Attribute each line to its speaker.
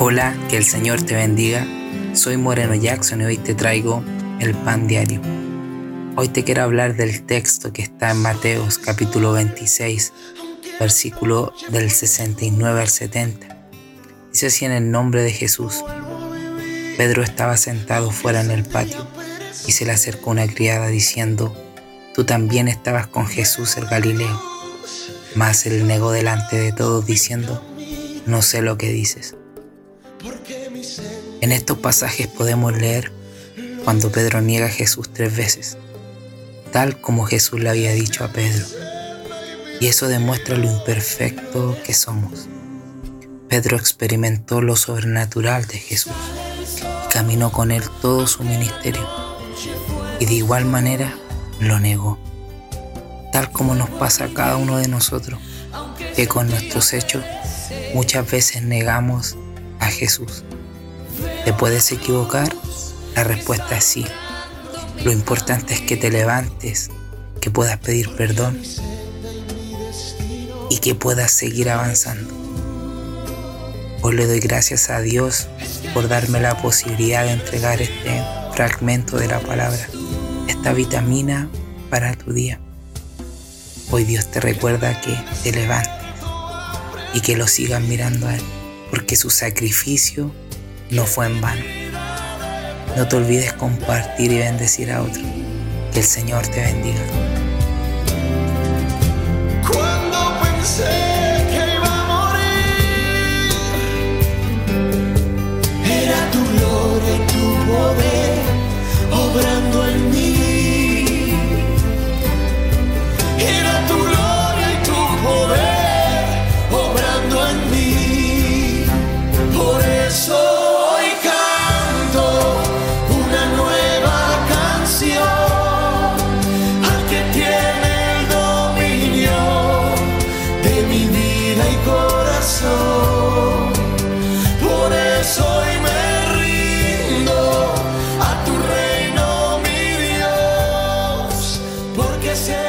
Speaker 1: Hola, que el Señor te bendiga. Soy Moreno Jackson y hoy te traigo el pan diario. Hoy te quiero hablar del texto que está en Mateos capítulo 26, versículo del 69 al 70. Dice así en el nombre de Jesús. Pedro estaba sentado fuera en el patio y se le acercó una criada diciendo, Tú también estabas con Jesús el Galileo. Mas él negó delante de todos diciendo, No sé lo que dices. En estos pasajes podemos leer cuando Pedro niega a Jesús tres veces, tal como Jesús le había dicho a Pedro. Y eso demuestra lo imperfecto que somos. Pedro experimentó lo sobrenatural de Jesús y caminó con él todo su ministerio. Y de igual manera lo negó, tal como nos pasa a cada uno de nosotros, que con nuestros hechos muchas veces negamos a Jesús. ¿Te puedes equivocar? La respuesta es sí. Lo importante es que te levantes, que puedas pedir perdón y que puedas seguir avanzando. Hoy le doy gracias a Dios por darme la posibilidad de entregar este fragmento de la palabra, esta vitamina para tu día. Hoy Dios te recuerda que te levantes y que lo sigas mirando a Él, porque su sacrificio no fue en vano. No te olvides compartir y bendecir a otros. Que el Señor te bendiga.
Speaker 2: Yeah.